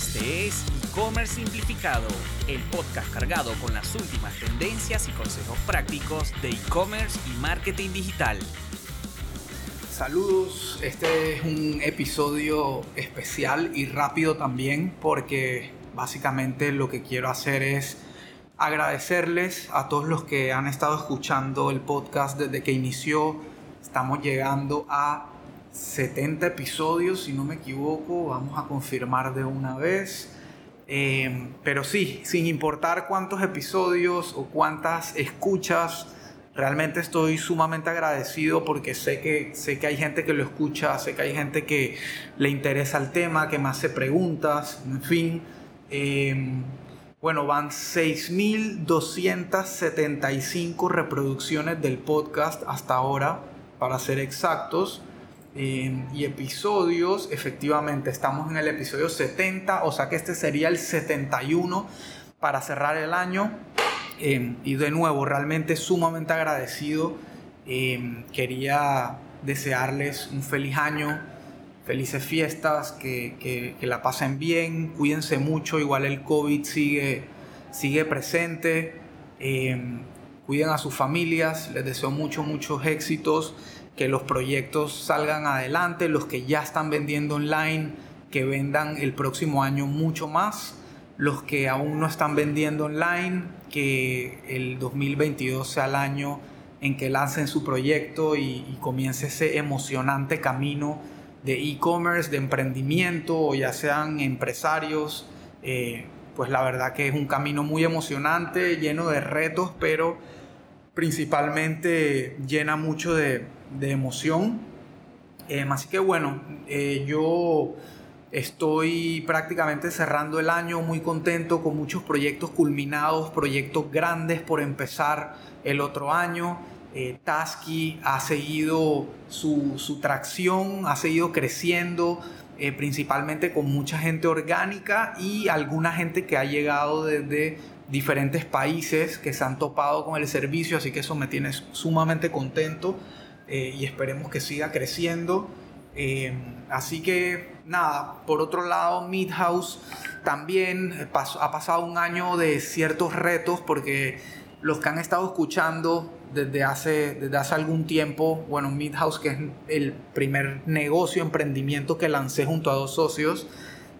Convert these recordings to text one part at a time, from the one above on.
Este es E-Commerce Simplificado, el podcast cargado con las últimas tendencias y consejos prácticos de e-commerce y marketing digital. Saludos, este es un episodio especial y rápido también porque básicamente lo que quiero hacer es agradecerles a todos los que han estado escuchando el podcast desde que inició. Estamos llegando a 70 episodios, si no me equivoco, vamos a confirmar de una vez. Eh, pero sí, sin importar cuántos episodios o cuántas escuchas, realmente estoy sumamente agradecido porque sé que, sé que hay gente que lo escucha, sé que hay gente que le interesa el tema, que me hace preguntas, en fin. Eh, bueno, van 6.275 reproducciones del podcast hasta ahora, para ser exactos y episodios, efectivamente, estamos en el episodio 70, o sea que este sería el 71 para cerrar el año. Em, y de nuevo, realmente sumamente agradecido. Em, quería desearles un feliz año, felices fiestas, que, que, la pasen bien, cuídense mucho, igual el COVID sigue, sigue presente. Em, cuiden a sus familias, les deseo muchos, muchos éxitos que los proyectos salgan adelante, los que ya están vendiendo online, que vendan el próximo año mucho más, los que aún no están vendiendo online, que el 2022 sea el año en que lancen su proyecto y, comience ese emocionante camino de e-commerce, de emprendimiento, o ya sean empresarios. Eh, pues la verdad que es un camino muy emocionante, lleno de retos, pero principalmente llena mucho de, de emoción. Em, así que bueno, eh, yo estoy prácticamente cerrando el año muy contento con muchos proyectos culminados, proyectos grandes por empezar el otro año. Eh, Tasky ha seguido su, tracción, ha seguido creciendo, eh, principalmente con mucha gente orgánica y alguna gente que ha llegado desde diferentes países que se han topado con el servicio, así que eso me tiene sumamente contento. Eh, y esperemos que siga creciendo. Eh, así que nada, por otro lado, Midhouse también ha pasado un año de ciertos retos porque los que han estado escuchando desde hace, desde hace algún tiempo, bueno, Midhouse, que es el primer negocio, emprendimiento que lancé junto a dos socios,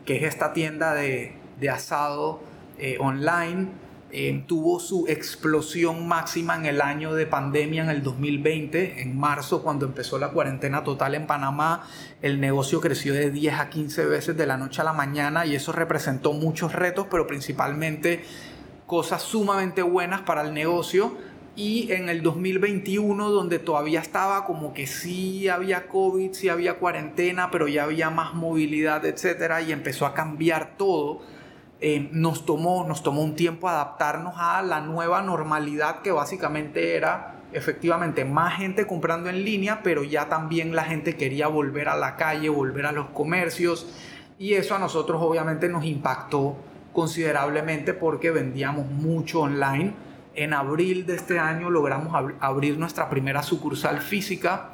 que es esta tienda de, de asado eh, online eh, tuvo su explosión máxima en el año de pandemia, en el 2020, en marzo, cuando empezó la cuarentena total en Panamá. El negocio creció de 10 a 15 veces de la noche a la mañana y eso representó muchos retos, pero principalmente cosas sumamente buenas para el negocio. Y en el 2021, donde todavía estaba como que sí había COVID, sí había cuarentena, pero ya había más movilidad, etcétera, y empezó a cambiar todo eh, nos, tomó, nos tomó un tiempo adaptarnos a la nueva normalidad que básicamente era efectivamente más gente comprando en línea, pero ya también la gente quería volver a la calle, volver a los comercios y eso a nosotros obviamente nos impactó considerablemente porque vendíamos mucho online. En abril de este año logramos abrir nuestra primera sucursal física,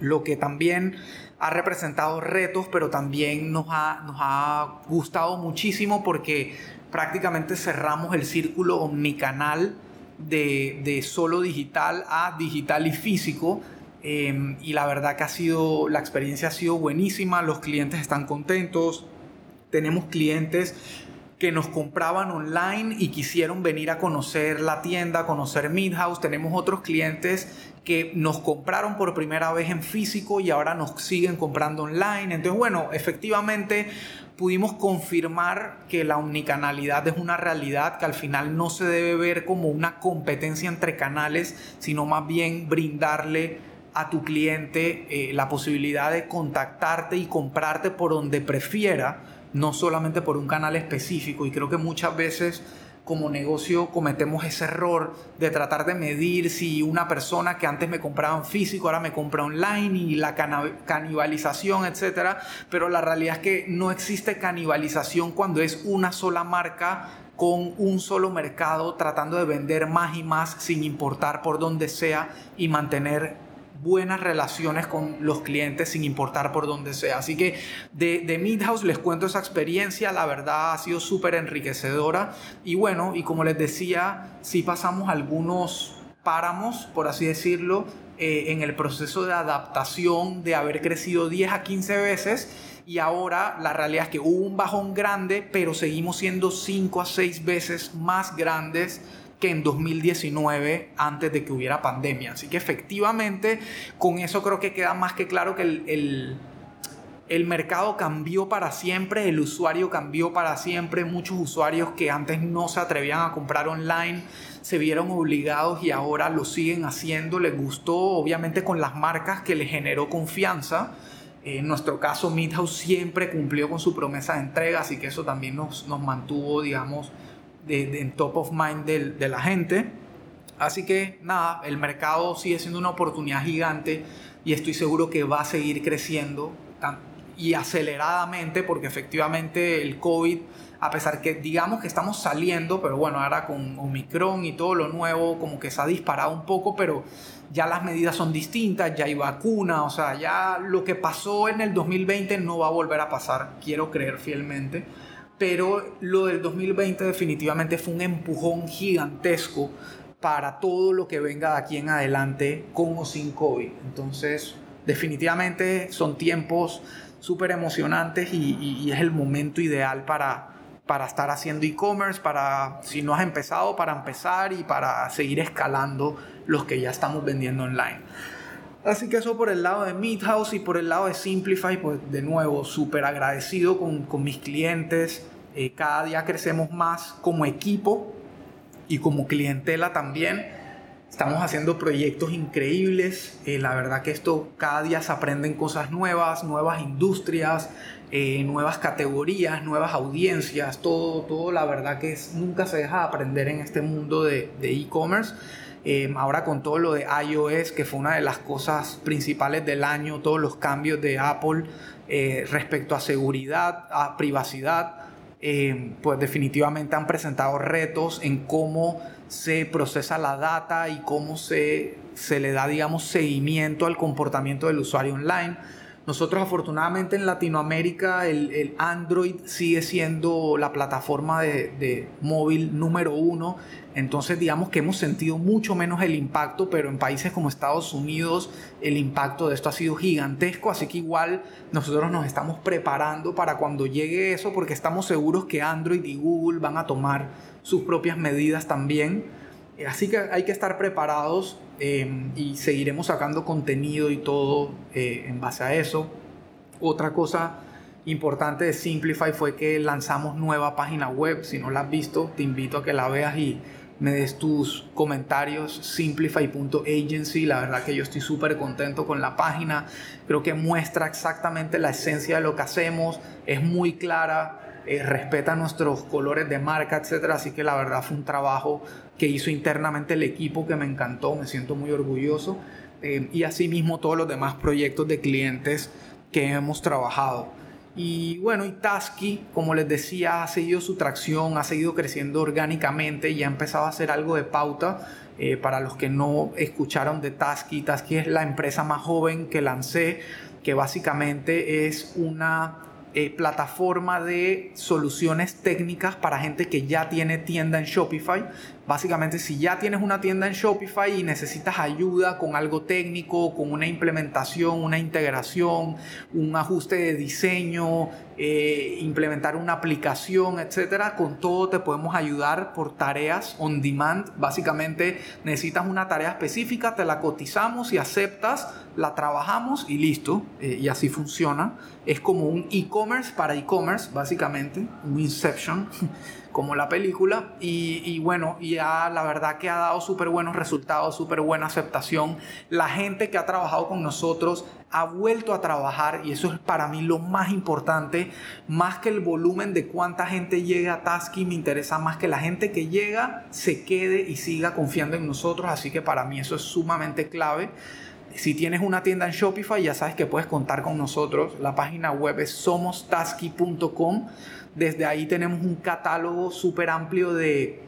lo que también ha representado retos, pero también nos ha, nos ha gustado muchísimo porque prácticamente cerramos el círculo omnicanal de, de solo digital a digital y físico. Em, y la verdad que ha sido, la experiencia ha sido buenísima, los clientes están contentos, tenemos clientes que nos compraban online y quisieron venir a conocer la tienda, conocer Midhouse. Tenemos otros clientes que nos compraron por primera vez en físico y ahora nos siguen comprando online. Entonces, bueno, efectivamente pudimos confirmar que la omnicanalidad es una realidad que al final no se debe ver como una competencia entre canales, sino más bien brindarle a tu cliente eh, la posibilidad de contactarte y comprarte por donde prefiera, no solamente por un canal específico. Y creo que muchas veces como negocio cometemos ese error de tratar de medir si una persona que antes me compraba en físico ahora me compra online y la canibalización, etcétera, pero la realidad es que no existe canibalización cuando es una sola marca con un solo mercado tratando de vender más y más sin importar por dónde sea y mantener buenas relaciones con los clientes sin importar por dónde sea. Así que de, de Midhouse les cuento esa experiencia, la verdad ha sido súper enriquecedora y bueno, y como les decía, sí pasamos algunos páramos, por así decirlo, eh, en el proceso de adaptación de haber crecido 10 a 15 veces y ahora la realidad es que hubo un bajón grande, pero seguimos siendo 5 a 6 veces más grandes que en 2019 antes de que hubiera pandemia. Así que efectivamente con eso creo que queda más que claro que el, el, mercado cambió para siempre, el usuario cambió para siempre, muchos usuarios que antes no se atrevían a comprar online se vieron obligados y ahora lo siguen haciendo, les gustó obviamente con las marcas que les generó confianza. En nuestro caso, Midhouse siempre cumplió con su promesa de entrega, así que eso también nos, nos mantuvo, digamos, de, en top of mind de, de la gente. Así que nada, el mercado sigue siendo una oportunidad gigante y estoy seguro que va a seguir creciendo y aceleradamente porque efectivamente el COVID, a pesar que digamos que estamos saliendo, pero bueno, ahora con Omicron y todo lo nuevo como que se ha disparado un poco, pero ya las medidas son distintas, ya hay vacuna, o sea, ya lo que pasó en el 2020 no va a volver a pasar, quiero creer fielmente pero lo del 2020 definitivamente fue un empujón gigantesco para todo lo que venga de aquí en adelante con o sin COVID. Entonces, definitivamente son tiempos súper emocionantes y, es el momento ideal para, para estar haciendo e-commerce, para, si no has empezado, para empezar y para seguir escalando los que ya estamos vendiendo online. Así que eso por el lado de Meathouse y por el lado de Simplify, pues de nuevo, súper agradecido con, con, mis clientes. Eh, cada día crecemos más como equipo y como clientela también. Estamos haciendo proyectos increíbles. Eh, la verdad que esto cada día se aprenden cosas nuevas, nuevas industrias, eh, nuevas categorías, nuevas audiencias. Todo, todo la verdad que nunca se deja de aprender en este mundo de e-commerce. Em, ahora con todo lo de iOS, que fue una de las cosas principales del año, todos los cambios de Apple eh, respecto a seguridad, a privacidad, em, pues definitivamente han presentado retos en cómo se procesa la data y cómo se, se le da, digamos, seguimiento al comportamiento del usuario online. Nosotros afortunadamente en Latinoamérica el, Android sigue siendo la plataforma de, de, móvil número uno entonces digamos que hemos sentido mucho menos el impacto, pero en países como Estados Unidos el impacto de esto ha sido gigantesco, así que igual nosotros nos estamos preparando para cuando llegue eso, porque estamos seguros que Android y Google van a tomar sus propias medidas también. Así que hay que estar preparados em, y seguiremos sacando contenido y todo eh, en base a eso. Otra cosa importante de Simplify fue que lanzamos nueva página web. Si no la has visto, te invito a que la veas y me des tus comentarios simplify.agency la verdad que yo estoy súper contento con la página creo que muestra exactamente la esencia de lo que hacemos es muy clara eh, respeta nuestros colores de marca etcétera. Así que la verdad fue un trabajo que hizo internamente el equipo que me encantó me siento muy orgulloso. Eh, y asimismo todos los demás proyectos de clientes que hemos trabajado. Y bueno, y Tasky, como les decía, ha seguido su tracción, ha seguido creciendo orgánicamente y ha empezado a hacer algo de pauta. Eh, para los que no escucharon de Tasky, Tasky es la empresa más joven que lancé, que básicamente es una eh, plataforma de soluciones técnicas para gente que ya tiene tienda en Shopify. Básicamente, si ya tienes una tienda en Shopify y necesitas ayuda con algo técnico, con una implementación, una integración, un ajuste de diseño, eh, implementar una aplicación, etcétera, con todo te podemos ayudar por tareas on demand. Básicamente, necesitas una tarea específica, te la cotizamos y aceptas, la trabajamos y listo. Eh, y así funciona. Es como un e-commerce para e-commerce, básicamente, un Inception. como la película y, bueno, ya la verdad que ha dado súper buenos resultados, súper buena aceptación. La gente que ha trabajado con nosotros ha vuelto a trabajar y eso es para mí lo más importante, más que el volumen de cuánta gente llega a Tasky, me interesa más que la gente que llega se quede y siga confiando en nosotros, así que para mí eso es sumamente clave. Si tienes una tienda en Shopify, ya sabes que puedes contar con nosotros. La página web es somostasky.com desde ahí tenemos un catálogo súper amplio de,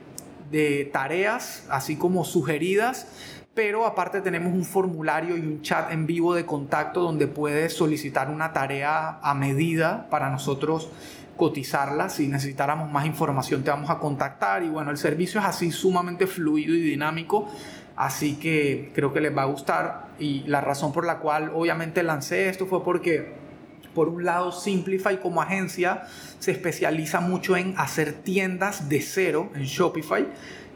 tareas, así como sugeridas, pero aparte tenemos un formulario y un chat en vivo de contacto donde puedes solicitar una tarea a medida para nosotros cotizarla. Si necesitáramos más información te vamos a contactar y bueno, el servicio es así sumamente fluido y dinámico. Así que creo que les va a gustar y la razón por la cual obviamente lancé esto fue porque por un lado Simplify como agencia se especializa mucho en hacer tiendas de cero en Shopify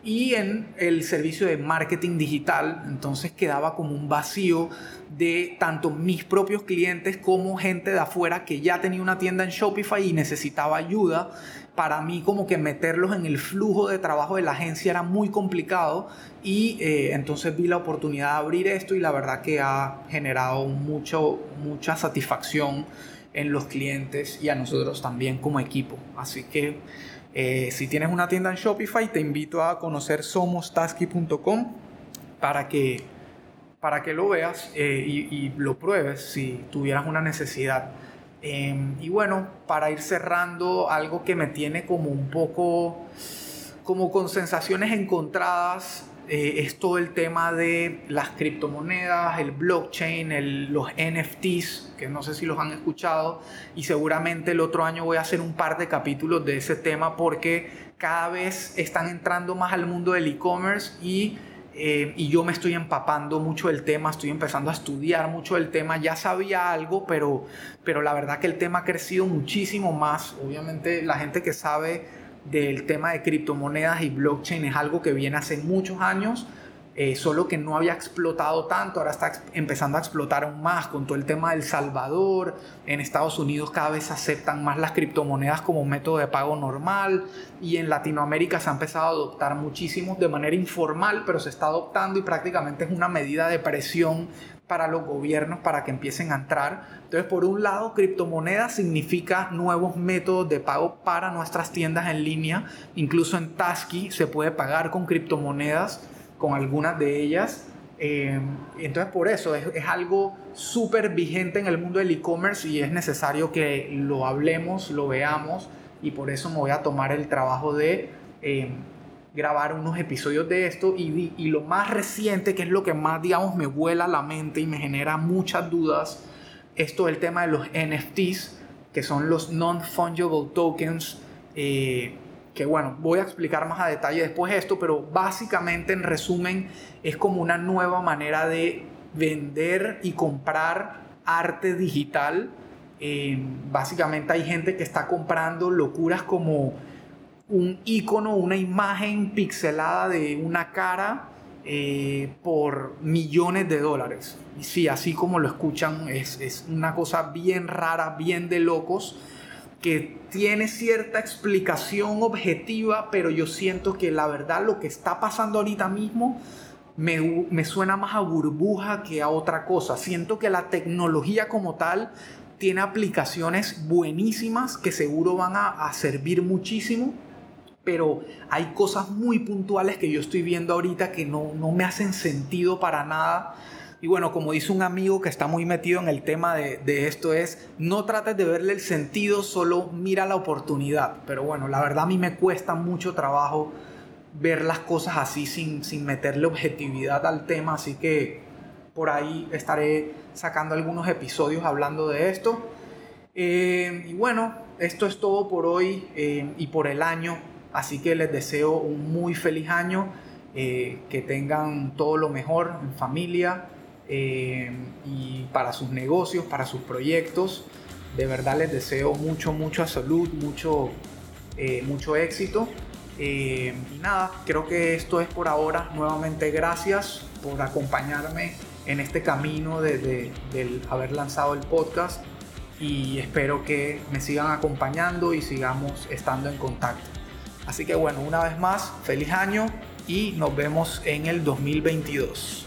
y en el servicio de marketing digital. Entonces quedaba como un vacío de tanto mis propios clientes como gente de afuera que ya tenía una tienda en Shopify y necesitaba ayuda. Para mí como que meterlos en el flujo de trabajo de la agencia era muy complicado y eh, entonces vi la oportunidad de abrir esto y la verdad que ha generado mucha satisfacción en los clientes y a nosotros también como equipo. Así que eh, si tienes una tienda en Shopify, te invito a conocer somostasky.com para que, para que lo veas eh, y, lo pruebes si tuvieras una necesidad. Em, y bueno, para ir cerrando, algo que me tiene como un poco, como con sensaciones encontradas eh, es todo el tema de las criptomonedas, el blockchain, los NFTs, que no sé si los han escuchado, y seguramente el otro año voy a hacer un par de capítulos de ese tema porque cada vez están entrando más al mundo del e-commerce y, eh, y yo me estoy empapando mucho del tema, estoy empezando a estudiar mucho del tema, ya sabía algo, pero, pero la verdad que el tema ha crecido muchísimo más, obviamente la gente que sabe del tema de criptomonedas y blockchain es algo que viene hace muchos años, eh, solo que no había explotado tanto, ahora está empezando a explotar aún más con todo el tema del Salvador, en Estados Unidos cada vez aceptan más las criptomonedas como método de pago normal y en Latinoamérica se ha empezado a adoptar muchísimo de manera informal, pero se está adoptando y prácticamente es una medida de presión para los gobiernos para que empiecen a entrar. Entonces, por un lado, criptomonedas significa nuevos métodos de pago para nuestras tiendas en línea. Incluso en Tasky se puede pagar con criptomonedas, con algunas de ellas. Eh, entonces, por eso es, algo súper vigente en el mundo del e-commerce y es necesario que lo hablemos, lo veamos y por eso me voy a tomar el trabajo de eh, grabar unos episodios de esto y, y, lo más reciente, que es lo que más, digamos, me vuela la mente y me genera muchas dudas, esto el tema de los NFTs, que son los non-fungible tokens, eh, que bueno, voy a explicar más a detalle después esto, pero básicamente en resumen es como una nueva manera de vender y comprar arte digital. Eh, básicamente hay gente que está comprando locuras como un icono, una imagen pixelada de una cara eh, por millones de dólares. Y sí, así como lo escuchan, es, es, una cosa bien rara, bien de locos, que tiene cierta explicación objetiva, pero yo siento que la verdad lo que está pasando ahorita mismo me, me suena más a burbuja que a otra cosa. Siento que la tecnología como tal tiene aplicaciones buenísimas que seguro van a, a servir muchísimo pero hay cosas muy puntuales que yo estoy viendo ahorita que no, me hacen sentido para nada. Y bueno, como dice un amigo que está muy metido en el tema de, esto es, no trates de verle el sentido, solo mira la oportunidad. Pero bueno, la verdad a mí me cuesta mucho trabajo ver las cosas así sin, sin meterle objetividad al tema, así que por ahí estaré sacando algunos episodios hablando de esto. Eh, y bueno, esto es todo por hoy eh, y por el año. Así que les deseo un muy feliz año, eh, que tengan todo lo mejor en familia eh, y para sus negocios, para sus proyectos. De verdad les deseo mucho, mucha salud, mucho, eh, mucho éxito. y nada, creo que esto es por ahora. Nuevamente gracias por acompañarme en este camino desde de, haber lanzado el podcast y espero que me sigan acompañando y sigamos estando en contacto. Así que bueno, una vez más, feliz año y nos vemos en el 2022.